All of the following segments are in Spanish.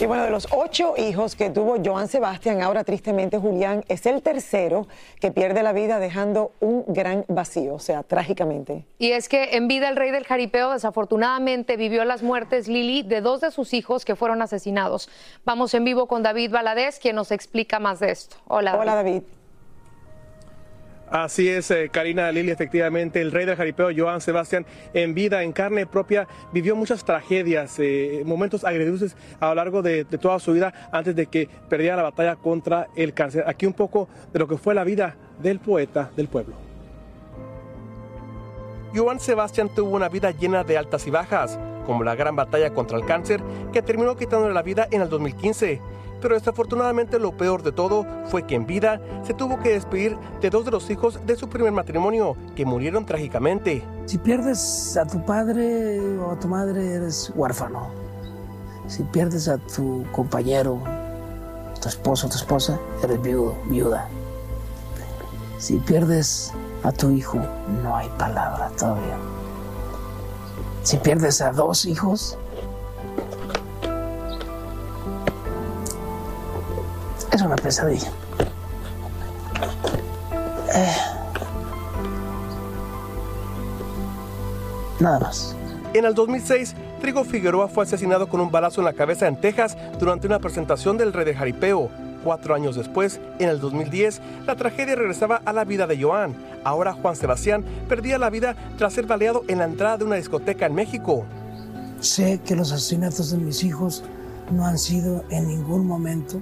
Y bueno, de los ocho hijos que tuvo Joan Sebastián, ahora tristemente Julián es el tercero que pierde la vida dejando un gran vacío, o sea, trágicamente. Y es que en vida el rey del jaripeo desafortunadamente vivió las muertes Lili de dos de sus hijos que fueron asesinados. Vamos en vivo con David Valadez, quien nos explica más de esto. Hola. Hola David. Así es, eh, Karina Lili, efectivamente, el rey del jaripeo, Joan Sebastián, en vida, en carne propia, vivió muchas tragedias, eh, momentos agridulces a lo largo de, de toda su vida antes de que perdiera la batalla contra el cáncer. Aquí un poco de lo que fue la vida del poeta del pueblo. Joan Sebastián tuvo una vida llena de altas y bajas, como la gran batalla contra el cáncer que terminó quitándole la vida en el 2015. Pero desafortunadamente lo peor de todo fue que en vida se tuvo que despedir de dos de los hijos de su primer matrimonio, que murieron trágicamente. Si pierdes a tu padre o a tu madre, eres huérfano. Si pierdes a tu compañero, tu esposo o tu esposa, eres viudo, viuda. Si pierdes a tu hijo, no hay palabra todavía. Si pierdes a dos hijos, es una pesadilla. Eh, nada más. En el 2006, Trigo Figueroa fue asesinado con un balazo en la cabeza en Texas durante una presentación del Rey de Jaripeo. Cuatro años después, en el 2010, la tragedia regresaba a la vida de Joan. Ahora Juan Sebastián perdía la vida tras ser baleado en la entrada de una discoteca en México. Sé que los asesinatos de mis hijos no han sido en ningún momento,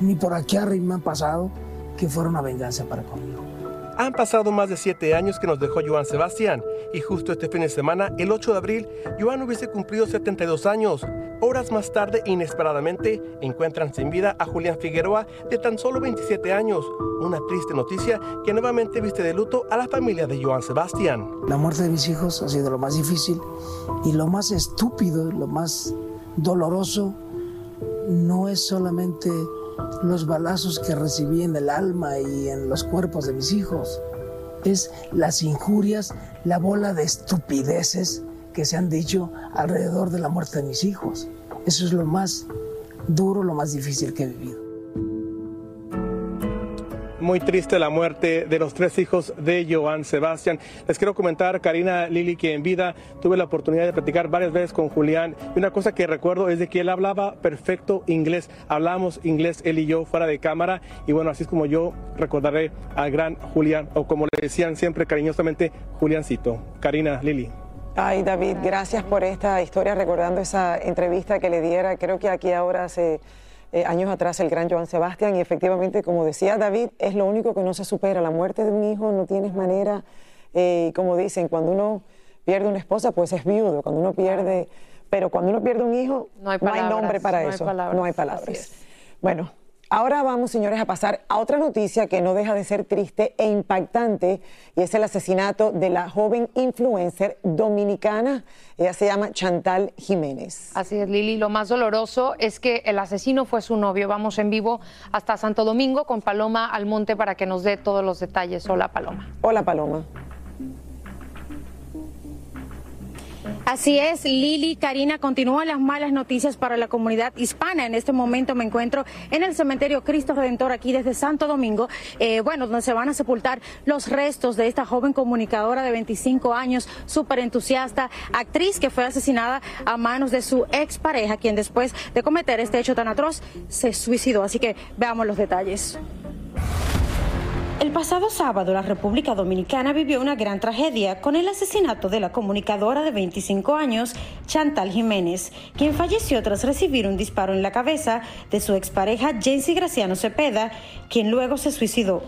ni por aquí arriba me han pasado, que fuera una venganza para conmigo. Han pasado más de siete años que nos dejó Joan Sebastián y justo este fin de semana, el 8 de abril, Joan hubiese cumplido 72 años. Horas más tarde, inesperadamente, encuentran sin vida a Julián Figueroa de tan solo 27 años. Una triste noticia que nuevamente viste de luto a la familia de Joan Sebastián. La muerte de mis hijos ha sido lo más difícil y lo más estúpido, lo más doloroso, no es solamente los balazos que recibí en el alma y en los cuerpos de mis hijos. Es las injurias, la bola de estupideces que se han dicho alrededor de la muerte de mis hijos. Eso es lo más duro, lo más difícil que he vivido. Muy triste la muerte de los tres hijos de Joan Sebastián. Les quiero comentar, Karina Lili, que en vida tuve la oportunidad de platicar varias veces con Julián. Y una cosa que recuerdo es de que él hablaba perfecto inglés. Hablamos inglés él y yo fuera de cámara. Y bueno, así es como yo recordaré al gran Julián, o como le decían siempre cariñosamente, Juliancito. Karina Lili. Ay, David, gracias por esta historia, recordando esa entrevista que le diera. Creo que aquí ahora se eh, años atrás el gran Joan Sebastián y efectivamente, como decía David, es lo único que no se supera. La muerte de un hijo no tienes manera, eh, como dicen, cuando uno pierde una esposa, pues es viudo. Cuando uno pierde, pero cuando uno pierde un hijo, No hay no hay palabras, nombre para no hay eso. palabras, No hay palabras. Bueno, ahora vamos, señores, a pasar a otra noticia que no deja de ser triste e impactante y es el asesinato de la joven influencer dominicana. Ella se llama Chantal Jiménez. Así es, Lili. Lo más doloroso es que el asesino fue su novio. Vamos en vivo hasta Santo Domingo con Paloma Almonte para que nos dé todos los detalles. Hola, Paloma. Hola, Paloma. Así es, Lili, Karina, continúan las malas noticias para la comunidad hispana. En este momento me encuentro en el cementerio Cristo Redentor aquí desde Santo Domingo, eh, bueno, donde se van a sepultar los restos de esta joven comunicadora de 25 años, súper entusiasta, actriz que fue asesinada a manos de su expareja, quien después de cometer este hecho tan atroz se suicidó. Así que veamos los detalles. El pasado sábado la República Dominicana vivió una gran tragedia con el asesinato de la comunicadora de 25 años, Chantal Jiménez, quien falleció tras recibir un disparo en la cabeza de su expareja Jency Graciano Cepeda, quien luego se suicidó.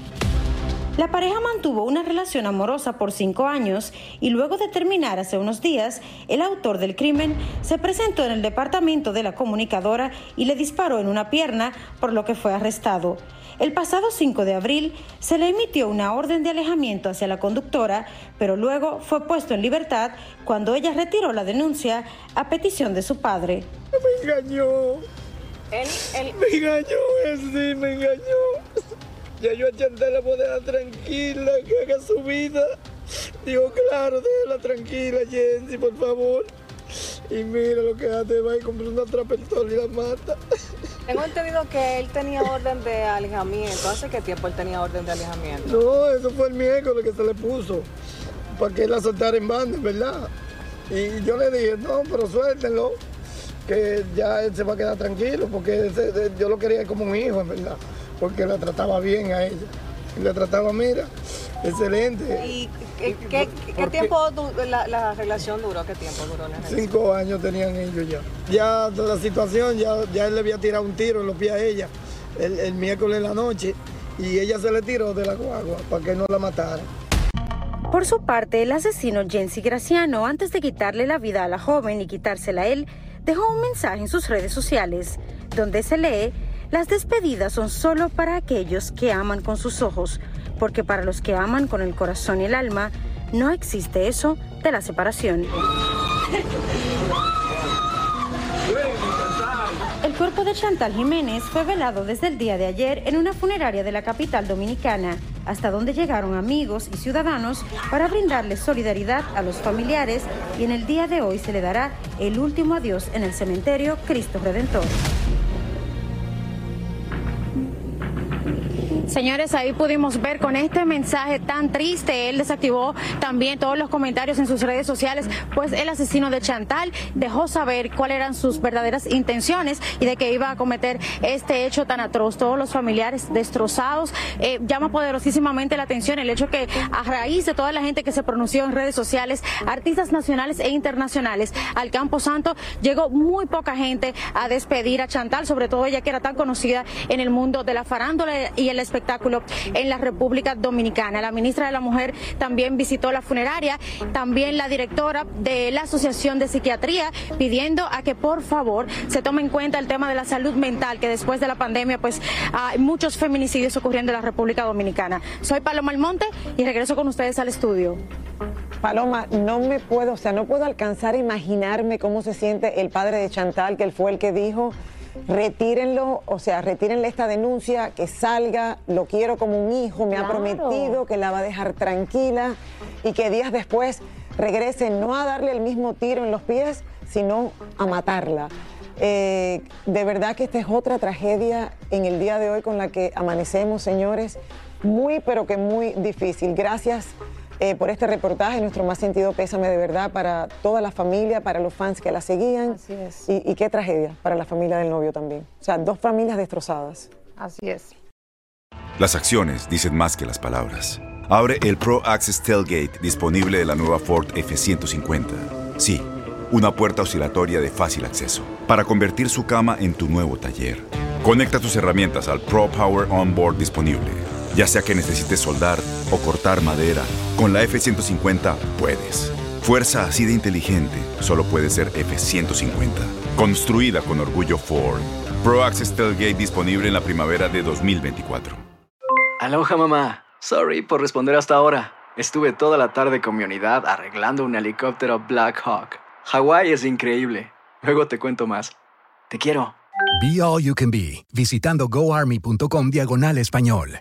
La pareja mantuvo una relación amorosa por cinco años y luego de terminar hace unos días, el autor del crimen se presentó en el departamento de la comunicadora y le disparó en una pierna, por lo que fue arrestado. El pasado 5 de abril se le emitió una orden de alejamiento hacia la conductora, pero luego fue puesto en libertad cuando ella retiró la denuncia a petición de su padre. Me engañó. Me engañó, ese me engañó. Ya yo a la dejar tranquila, que haga su vida. Digo, claro, déjala tranquila, Jensi, por favor. Y mira lo que hace, va y compra una trapezola y la mata. Tengo entendido que él tenía orden de alejamiento. ¿Hace qué tiempo él tenía orden de alejamiento? No, eso fue el miércoles que se le puso, para que la soltara en banda, ¿verdad? Y yo le dije, no, pero suéltenlo, que ya él se va a quedar tranquilo, porque yo lo quería como un hijo, en verdad, porque la trataba bien a ella. Y la trataba, mira, excelente. ¿Y qué, qué- qué Porque tiempo la, la relación duró? ¿Qué tiempo duró la relación? Cinco años tenían ellos ya. Ya de la situación, ya, ya él le había tirado un tiro en los pies a ella el, el miércoles en la noche y ella se le tiró de la guagua para que no la matara. Por su parte, el asesino Jensi Graciano, antes de quitarle la vida a la joven y quitársela a él, dejó un mensaje en sus redes sociales, donde se lee, las despedidas son solo para aquellos que aman con sus ojos, porque para los que aman con el corazón y el alma, no existe eso de la separación. El cuerpo de Chantal Jiménez fue velado desde el día de ayer en una funeraria de la capital dominicana, hasta donde llegaron amigos y ciudadanos para brindarle solidaridad a los familiares y en el día de hoy se le dará el último adiós en el cementerio Cristo Redentor. Señores, ahí pudimos ver con este mensaje tan triste, él desactivó también todos los comentarios en sus redes sociales, pues el asesino de Chantal dejó saber cuáles eran sus verdaderas intenciones y de que iba a cometer este hecho tan atroz. Todos los familiares destrozados. Eh, llama poderosísimamente la atención el hecho que a raíz de toda la gente que se pronunció en redes sociales, artistas nacionales e internacionales al Campo Santo, llegó muy poca gente a despedir a Chantal, sobre todo ella que era tan conocida en el mundo de la farándula y el en la República Dominicana. La ministra de la Mujer también visitó la funeraria, también la directora de la Asociación de Psiquiatría, pidiendo a que por favor se tome en cuenta el tema de la salud mental, que después de la pandemia pues hay muchos feminicidios ocurriendo en la República Dominicana. Soy Paloma Almonte y regreso con ustedes al estudio. Paloma, no me puedo, o sea, no puedo alcanzar a imaginarme cómo se siente el padre de Chantal, que él fue el que dijo, retírenlo, o sea, retírenle esta denuncia, que salga, lo quiero como un hijo, me ha prometido que la va a dejar tranquila y que días después regrese no a darle el mismo tiro en los pies, sino a matarla. Eh, de verdad que esta es otra tragedia en el día de hoy con la que amanecemos, señores. Muy, pero que muy difícil. Gracias eh, por este reportaje. Nuestro más sentido pésame de verdad para toda la familia, para los fans que la seguían. Así es. Y, y qué tragedia para la familia del novio también. O sea, dos familias destrozadas. Así es. Las acciones dicen más que las palabras. Abre el Pro Access Tailgate disponible de la nueva Ford F-150. Sí, una puerta oscilatoria de fácil acceso para convertir su cama en tu nuevo taller. Conecta tus herramientas al Pro Power Onboard disponible. Ya sea que necesites soldar o cortar madera, con la F-150 puedes. Fuerza así de inteligente solo puede ser F-150. Construida con orgullo Ford. Pro Access Tailgate disponible en la primavera de 2024. Aloha mamá. Sorry por responder hasta ahora. Estuve toda la tarde con mi unidad arreglando un helicóptero Black Hawk. Hawái es increíble. Luego te cuento más. Te quiero. Be All You Can Be, visitando goarmy.com diagonal español.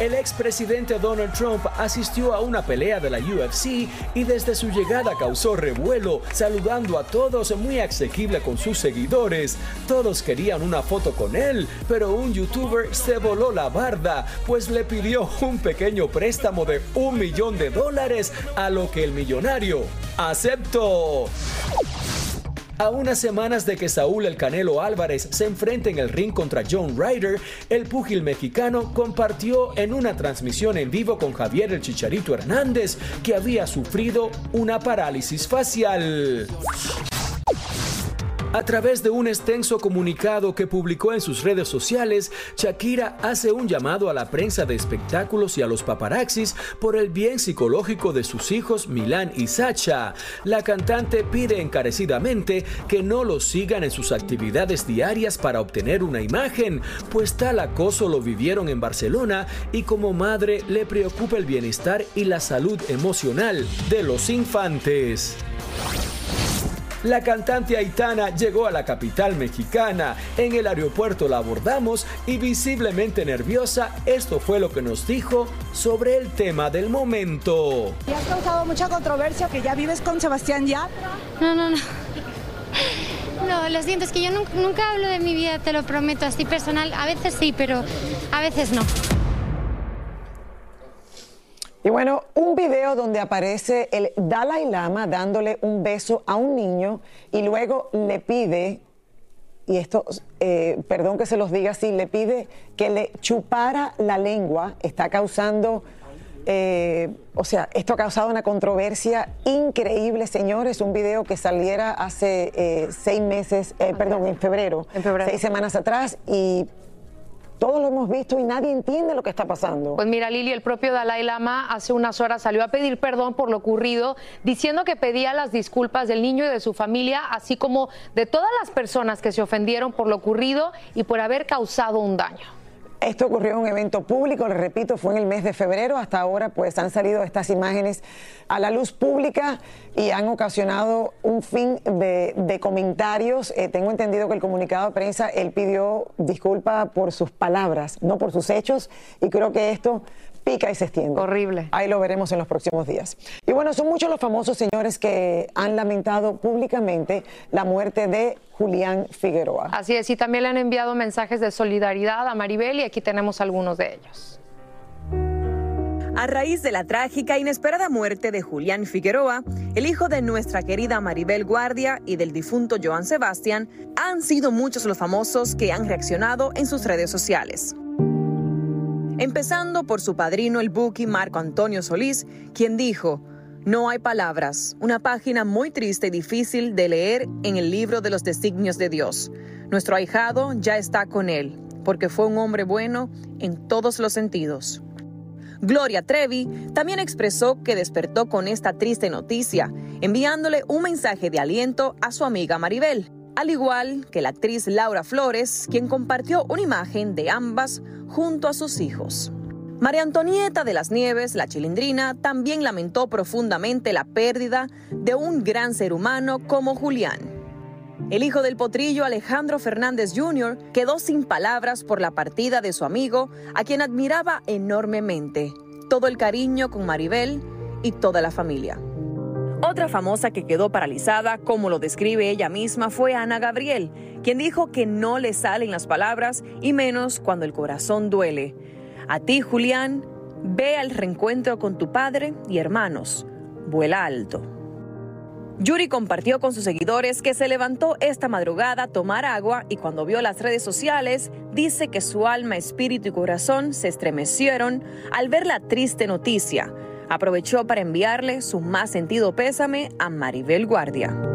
El expresidente Donald Trump asistió a una pelea de la UFC y desde su llegada causó revuelo, saludando a todos muy asequible con sus seguidores. Todos querían una foto con él, pero un youtuber se voló la barda, pues le pidió un pequeño préstamo de un millón de dólares, a lo que el millonario aceptó. A unas semanas de que Saúl El Canelo Álvarez se enfrente en el ring contra John Ryder, el púgil mexicano compartió en una transmisión en vivo con Javier El Chicharito Hernández que había sufrido una parálisis facial. A través de un extenso comunicado que publicó en sus redes sociales, Shakira hace un llamado a la prensa de espectáculos y a los paparazzis por el bien psicológico de sus hijos Milán y Sacha. La cantante pide encarecidamente que no los sigan en sus actividades diarias para obtener una imagen, pues tal acoso lo vivieron en Barcelona y como madre le preocupa el bienestar y la salud emocional de los infantes. La cantante Aitana llegó a la capital mexicana. En el aeropuerto la abordamos y visiblemente nerviosa, esto fue lo que nos dijo sobre el tema del momento. ¿Y has causado mucha controversia que ya vives con Sebastián Yatra? No, no, no. No, lo siento, es que yo nunca, nunca hablo de mi vida, te lo prometo, así personal. A veces sí, pero a veces no. Y bueno, un video donde aparece el Dalai Lama dándole un beso a un niño y luego le pide, y esto, eh, perdón que se los diga así, le pide que le chupara la lengua, está causando, eh, o sea, esto ha causado una controversia increíble, señores, un video que saliera hace eh, seis meses, eh, perdón, en febrero, seis semanas atrás y todos lo hemos visto y nadie entiende lo que está pasando. Pues mira, Lili, el propio Dalai Lama hace unas horas salió a pedir perdón por lo ocurrido, diciendo que pedía las disculpas del niño y de su familia, así como de todas las personas que se ofendieron por lo ocurrido y por haber causado un daño. Esto ocurrió en un evento público, les repito, fue en el mes de febrero. Hasta ahora, pues han salido estas imágenes a la luz pública y han ocasionado un fin de, de comentarios. Eh, tengo entendido que el comunicado de prensa, él pidió disculpa por sus palabras, no por sus hechos, y creo que esto pica y se extiende. Horrible. Ahí lo veremos en los próximos días. Y bueno, son muchos los famosos señores que han lamentado públicamente la muerte de Julián Figueroa. Así es, y también le han enviado mensajes de solidaridad a Maribel y aquí tenemos algunos de ellos. A raíz de la trágica e inesperada muerte de Julián Figueroa, el hijo de nuestra querida Maribel Guardia y del difunto Joan Sebastián, han sido muchos los famosos que han reaccionado en sus redes sociales. Empezando por su padrino, el Buki Marco Antonio Solís, quien dijo, no hay palabras, una página muy triste y difícil de leer en el libro de los designios de Dios. Nuestro ahijado ya está con él, porque fue un hombre bueno en todos los sentidos. Gloria Trevi también expresó que despertó con esta triste noticia, enviándole un mensaje de aliento a su amiga Maribel, al igual que la actriz Laura Flores, quien compartió una imagen de ambas junto a sus hijos. María Antonieta de las Nieves, la chilindrina, también lamentó profundamente la pérdida de un gran ser humano como Julián. El hijo del potrillo Alejandro Fernández Jr. quedó sin palabras por la partida de su amigo, a quien admiraba enormemente. Todo el cariño con Maribel y toda la familia. Otra famosa que quedó paralizada, como lo describe ella misma, fue Ana Gabriel, quien dijo que no le salen las palabras y menos cuando el corazón duele. A ti, Julián, ve al reencuentro con tu padre y hermanos. Vuela alto. Yuri compartió con sus seguidores que se levantó esta madrugada a tomar agua y cuando vio las redes sociales dice que su alma, espíritu y corazón se estremecieron al ver la triste noticia. Aprovechó para enviarle su más sentido pésame a Maribel Guardia.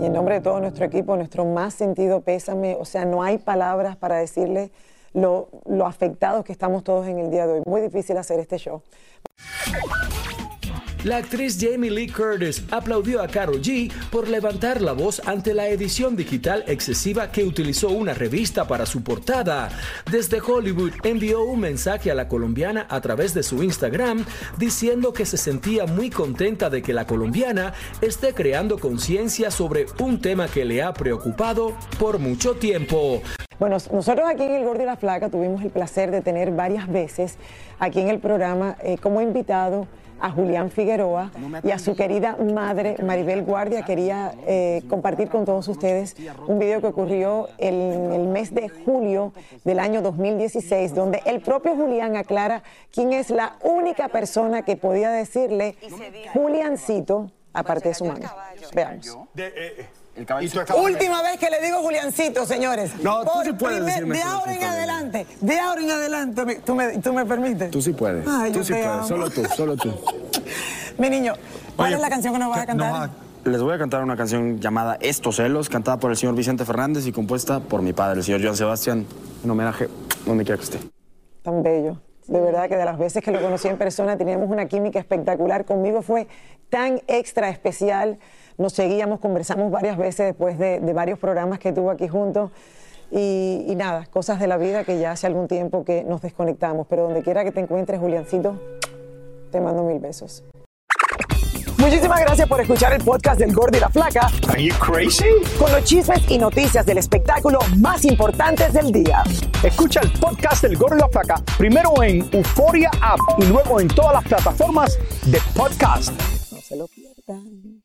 Y en nombre de todo nuestro equipo, nuestro más sentido pésame, o sea, no hay palabras para decirle lo, lo afectados que estamos todos en el día de hoy. Muy difícil hacer este show. La actriz Jamie Lee Curtis aplaudió a Carol G por levantar la voz ante la edición digital excesiva que utilizó una revista para su portada. Desde Hollywood envió un mensaje a la colombiana a través de su Instagram diciendo que se sentía muy contenta de que la colombiana esté creando conciencia sobre un tema que le ha preocupado por mucho tiempo. Bueno, nosotros aquí en El Gordo y la Flaca tuvimos el placer de tener varias veces aquí en el programa eh, como invitado a Julián Figueroa y a su querida madre Maribel Guardia. Quería eh, compartir con todos ustedes un video que ocurrió en el mes de julio del año 2016, donde el propio Julián aclara quién es la única persona que podía decirle Juliancito, aparte de su mano. Veamos. Última vez que le digo Juliancito, señores. No, tú Por sí puedes primer- decirme De ahora en adelante, de ahora en adelante, ¿tú me, tú me permites? Tú sí puedes. Ay, tú yo sí te puedes. amo. Solo tú, solo tú. Mi niño, ¿cuál Oye, es la canción que nos vas a cantar? Les voy a cantar una canción llamada Estos celos, cantada por el señor Vicente Fernández y compuesta por mi padre, el señor Joan Sebastián, en homenaje donde quiera que esté. tan bello. De verdad que de las veces que lo conocí en persona teníamos una química espectacular. Conmigo fue tan extra especial. Nos seguíamos, conversamos varias veces después de, de varios programas que tuvo aquí juntos. Y, y nada, cosas de la vida que ya hace algún tiempo que nos desconectamos. Pero donde quiera que te encuentres, Juliancito, te mando mil besos. Muchísimas gracias por escuchar el podcast del Gordo y la Flaca. Are you crazy? Con los chismes y noticias del espectáculo más importantes del día. Escucha el podcast del Gordo y la Flaca primero en Euforia App y luego en todas las plataformas de podcast. No se lo pierdan.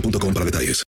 boostmobile.com para detalles.